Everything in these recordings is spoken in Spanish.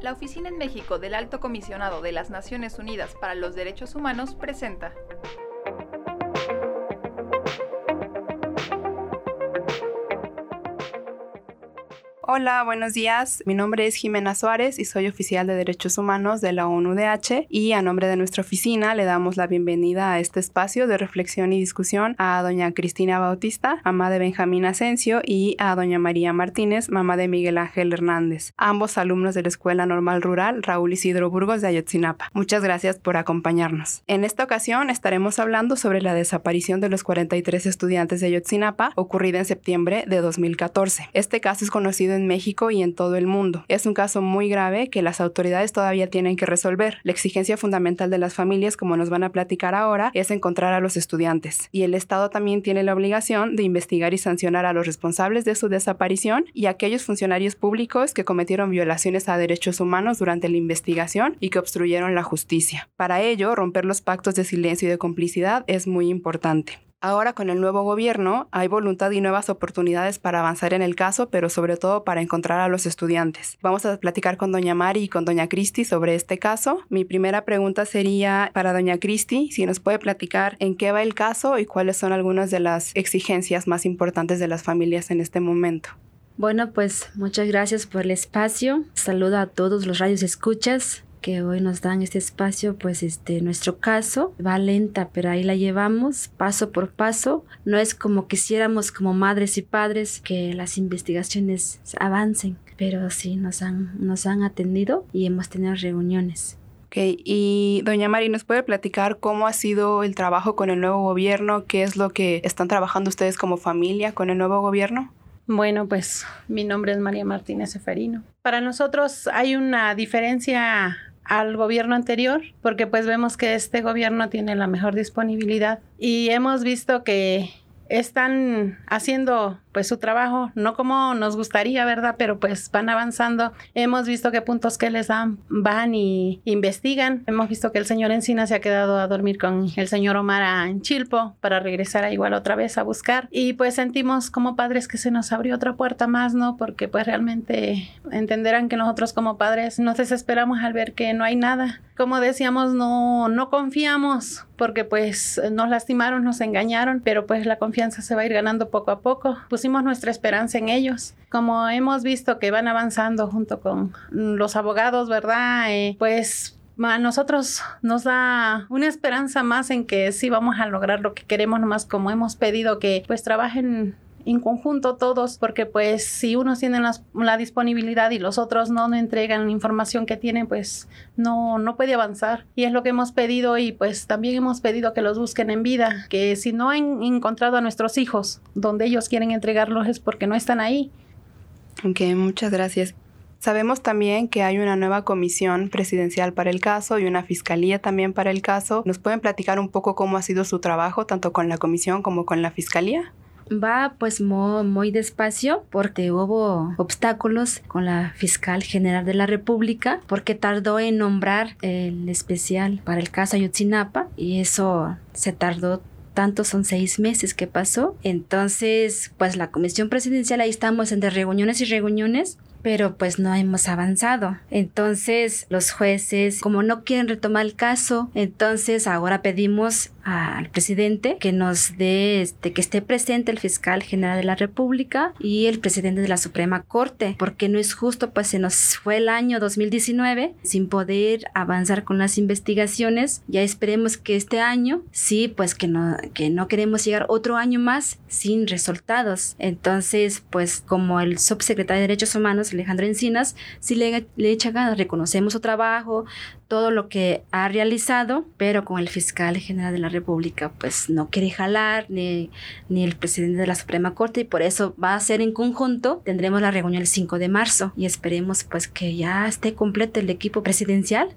La Oficina en México del Alto Comisionado de las Naciones Unidas para los Derechos Humanos presenta Hola, buenos días. Mi nombre es Jimena Suárez y soy oficial de Derechos Humanos de la ONUDH y a nombre de nuestra oficina le damos la bienvenida a este espacio de reflexión y discusión a doña Cristina Bautista, mamá de Benjamín Asensio, y a doña María Martínez, mamá de Miguel Ángel Hernández, ambos alumnos de la Escuela Normal Rural Raúl Isidro Burgos de Ayotzinapa. Muchas gracias por acompañarnos. En esta ocasión estaremos hablando sobre la desaparición de los 43 estudiantes de Ayotzinapa ocurrida en septiembre de 2014. Este caso es conocido en México y en todo el mundo. Es un caso muy grave que las autoridades todavía tienen que resolver. La exigencia fundamental de las familias, como nos van a platicar ahora, es encontrar a los estudiantes. Y el Estado también tiene la obligación de investigar y sancionar a los responsables de su desaparición y a aquellos funcionarios públicos que cometieron violaciones a derechos humanos durante la investigación y que obstruyeron la justicia. Para ello, romper los pactos de silencio y de complicidad es muy importante. Ahora con el nuevo gobierno hay voluntad y nuevas oportunidades para avanzar en el caso, pero sobre todo para encontrar a los estudiantes. Vamos a platicar con doña Mari y con doña Cristi sobre este caso. Mi primera pregunta sería para doña Cristi, si nos puede platicar en qué va el caso y cuáles son algunas de las exigencias más importantes de las familias en este momento. Bueno, pues muchas gracias por el espacio. Saludo a todos los radios escuchas que hoy nos dan este espacio, pues este, nuestro caso va lenta, pero ahí la llevamos paso por paso. No es como quisiéramos como madres y padres que las investigaciones avancen, pero sí nos han, nos han atendido y hemos tenido reuniones. Ok, y doña Mari, ¿nos puede platicar cómo ha sido el trabajo con el nuevo gobierno? ¿Qué es lo que están trabajando ustedes como familia con el nuevo gobierno? Bueno, pues mi nombre es María Martínez Seferino. Para nosotros hay una diferencia al gobierno anterior, porque pues vemos que este gobierno tiene la mejor disponibilidad y hemos visto que están haciendo pues su trabajo, no como nos gustaría, ¿verdad? Pero pues van avanzando. Hemos visto qué puntos que les dan van y investigan. Hemos visto que el señor Encina se ha quedado a dormir con el señor Omar en Chilpo para regresar a igual otra vez a buscar. Y pues sentimos como padres que se nos abrió otra puerta más, ¿no? Porque pues realmente entenderán que nosotros como padres nos desesperamos al ver que no hay nada. Como decíamos, no, no confiamos porque pues nos lastimaron, nos engañaron, pero pues la confianza se va a ir ganando poco a poco. Pues nuestra esperanza en ellos. Como hemos visto que van avanzando junto con los abogados, ¿verdad? Eh, pues a nosotros nos da una esperanza más en que sí vamos a lograr lo que queremos, nomás como hemos pedido que pues trabajen en conjunto todos, porque pues si unos tienen la disponibilidad y los otros no, no entregan la información que tienen, pues no, no puede avanzar. Y es lo que hemos pedido y pues también hemos pedido que los busquen en vida, que si no han encontrado a nuestros hijos donde ellos quieren entregarlos es porque no están ahí. Ok, muchas gracias. Sabemos también que hay una nueva comisión presidencial para el caso y una fiscalía también para el caso. ¿Nos pueden platicar un poco cómo ha sido su trabajo, tanto con la comisión como con la fiscalía? Va pues muy, despacio porque hubo obstáculos con la fiscal general de la República porque tardó en nombrar el especial para el caso Ayotzinapa y eso se tardó tanto son seis meses que pasó. Entonces, pues la comisión presidencial ahí estamos entre reuniones y reuniones pero pues no hemos avanzado. Entonces los jueces, como no quieren retomar el caso, entonces ahora pedimos al presidente que nos dé, este, que esté presente el fiscal general de la República y el presidente de la Suprema Corte, porque no es justo, pues se nos fue el año 2019 sin poder avanzar con las investigaciones. Ya esperemos que este año, sí, pues que no, que no queremos llegar otro año más sin resultados. Entonces, pues como el subsecretario de Derechos Humanos, Alejandro Encinas, sí le, le echa ganas, reconocemos su trabajo, todo lo que ha realizado, pero con el fiscal general de la República pues no quiere jalar, ni, ni el presidente de la Suprema Corte, y por eso va a ser en conjunto. Tendremos la reunión el 5 de marzo y esperemos pues que ya esté completo el equipo presidencial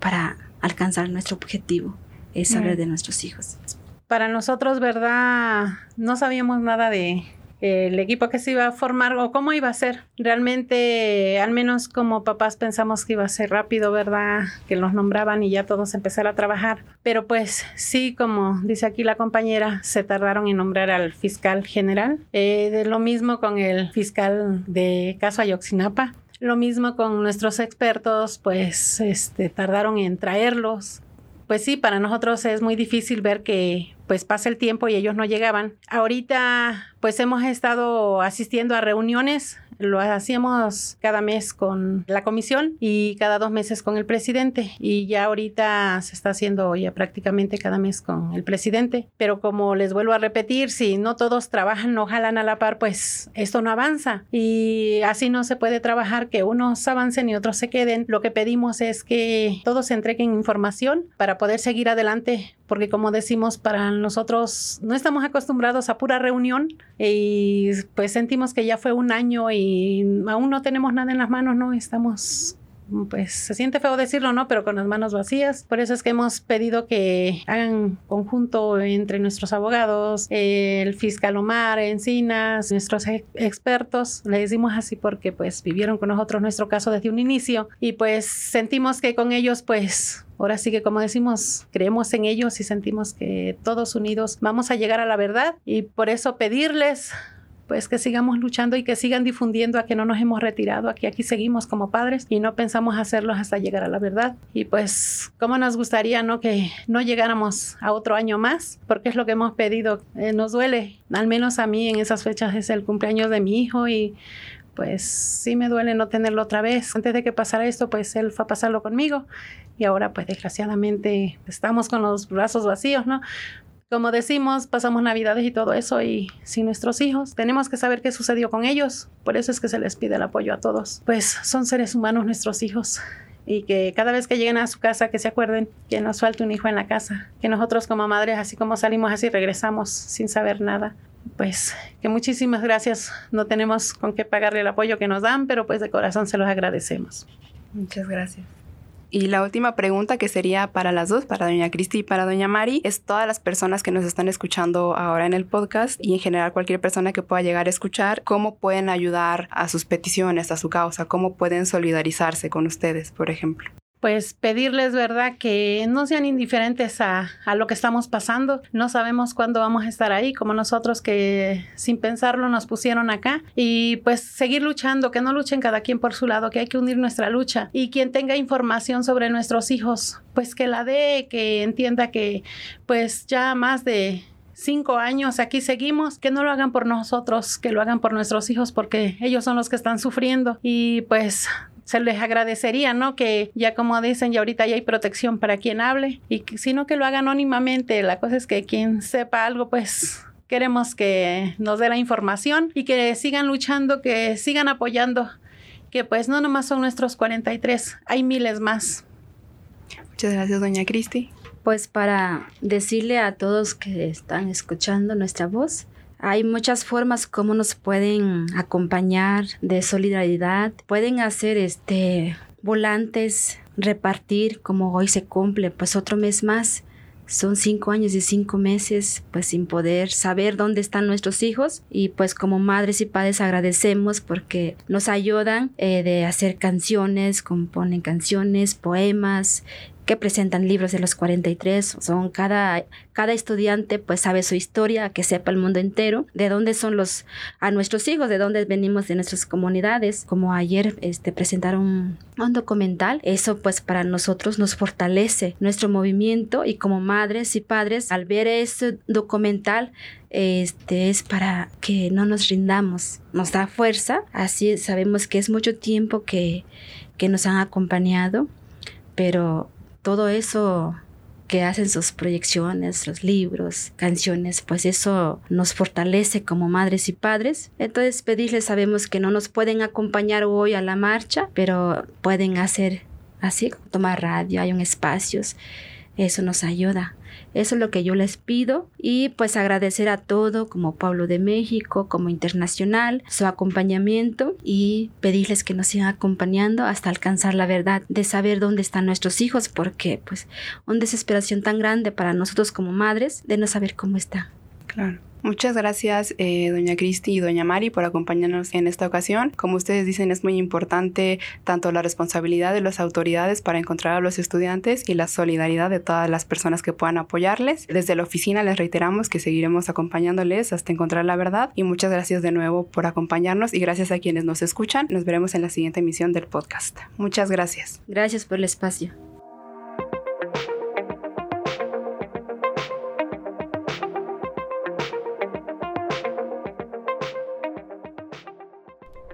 para alcanzar nuestro objetivo, es hablar de nuestros hijos. Para nosotros, ¿verdad? No sabíamos nada de el equipo que se iba a formar o cómo iba a ser. Realmente, al menos como papás pensamos que iba a ser rápido, ¿verdad? Que los nombraban y ya todos empezaron a trabajar. Pero pues sí, como dice aquí la compañera, se tardaron en nombrar al fiscal general. Eh, de lo mismo con el fiscal de caso Ayotzinapa. Lo mismo con nuestros expertos, pues este, tardaron en traerlos. Pues sí, para nosotros es muy difícil ver que pues pasa el tiempo y ellos no llegaban. Ahorita pues hemos estado asistiendo a reuniones lo hacíamos cada mes con la comisión y cada dos meses con el presidente. Y ya ahorita se está haciendo ya prácticamente cada mes con el presidente. Pero como les vuelvo a repetir, si no todos trabajan, no jalan a la par, pues esto no avanza. Y así no se puede trabajar que unos avancen y otros se queden. Lo que pedimos es que todos entreguen información para poder seguir adelante. Porque como decimos, para nosotros no estamos acostumbrados a pura reunión y pues sentimos que ya fue un año y aún no tenemos nada en las manos, ¿no? Estamos pues se siente feo decirlo, ¿no? Pero con las manos vacías. Por eso es que hemos pedido que hagan conjunto entre nuestros abogados, el fiscal Omar Encinas, nuestros expertos. Le decimos así porque pues vivieron con nosotros nuestro caso desde un inicio y pues sentimos que con ellos pues Ahora sí que como decimos, creemos en ellos y sentimos que todos unidos vamos a llegar a la verdad y por eso pedirles pues que sigamos luchando y que sigan difundiendo a que no nos hemos retirado, a que aquí seguimos como padres y no pensamos hacerlos hasta llegar a la verdad. Y pues, ¿cómo nos gustaría, no? Que no llegáramos a otro año más, porque es lo que hemos pedido. Eh, nos duele, al menos a mí en esas fechas es el cumpleaños de mi hijo y pues sí me duele no tenerlo otra vez. Antes de que pasara esto, pues él fue a pasarlo conmigo y ahora pues desgraciadamente estamos con los brazos vacíos, ¿no? Como decimos, pasamos navidades y todo eso y sin nuestros hijos, tenemos que saber qué sucedió con ellos. Por eso es que se les pide el apoyo a todos. Pues son seres humanos nuestros hijos y que cada vez que lleguen a su casa que se acuerden que nos falta un hijo en la casa, que nosotros como madres, así como salimos así, regresamos sin saber nada. Pues que muchísimas gracias, no tenemos con qué pagarle el apoyo que nos dan, pero pues de corazón se los agradecemos. Muchas gracias. Y la última pregunta que sería para las dos, para doña Cristi y para doña Mari, es todas las personas que nos están escuchando ahora en el podcast y en general cualquier persona que pueda llegar a escuchar, cómo pueden ayudar a sus peticiones, a su causa, cómo pueden solidarizarse con ustedes, por ejemplo pues pedirles, ¿verdad?, que no sean indiferentes a, a, lo que estamos pasando. No sabemos cuándo vamos a estar ahí, como nosotros que sin pensarlo nos pusieron acá. Y pues seguir luchando, que no luchen cada quien por su lado, que hay que unir nuestra lucha. Y quien tenga información sobre nuestros hijos, pues que la dé, que entienda que pues ya más de cinco años aquí seguimos, que no lo hagan por nosotros, que lo hagan por nuestros hijos, porque ellos son los que están sufriendo. Y pues se les agradecería, ¿no? Que ya como dicen, ya ahorita ya hay protección para quien hable y sino que lo haga anónimamente. La cosa es que quien sepa algo, pues queremos que nos dé la información y que sigan luchando, que sigan apoyando, que pues no nomás son nuestros 43, hay miles más. Muchas gracias, doña Cristi. Pues para decirle a todos que están escuchando nuestra voz, hay muchas formas como nos pueden acompañar de solidaridad. Pueden hacer este volantes, repartir como hoy se cumple, pues otro mes más. Son cinco años y cinco meses, pues sin poder saber dónde están nuestros hijos. Y pues como madres y padres agradecemos porque nos ayudan eh, de hacer canciones, componen canciones, poemas, que presentan libros de los 43. Son cada, cada estudiante pues sabe su historia, que sepa el mundo entero, de dónde son los, a nuestros hijos, de dónde venimos de nuestras comunidades. Como ayer este, presentaron un documental, eso pues para nosotros nos fortalece nuestro movimiento y como madres y padres al ver ese documental este es para que no nos rindamos, nos da fuerza, así sabemos que es mucho tiempo que, que nos han acompañado, pero todo eso que hacen sus proyecciones, los libros, canciones, pues eso nos fortalece como madres y padres. Entonces pedirles, sabemos que no nos pueden acompañar hoy a la marcha, pero pueden hacer así, tomar radio, hay un espacios, eso nos ayuda. Eso es lo que yo les pido y pues agradecer a todo como Pablo de México, como internacional, su acompañamiento y pedirles que nos sigan acompañando hasta alcanzar la verdad de saber dónde están nuestros hijos porque pues una desesperación tan grande para nosotros como madres de no saber cómo están. Claro. Muchas gracias, eh, doña Cristi y doña Mari, por acompañarnos en esta ocasión. Como ustedes dicen, es muy importante tanto la responsabilidad de las autoridades para encontrar a los estudiantes y la solidaridad de todas las personas que puedan apoyarles. Desde la oficina les reiteramos que seguiremos acompañándoles hasta encontrar la verdad y muchas gracias de nuevo por acompañarnos y gracias a quienes nos escuchan. Nos veremos en la siguiente emisión del podcast. Muchas gracias. Gracias por el espacio.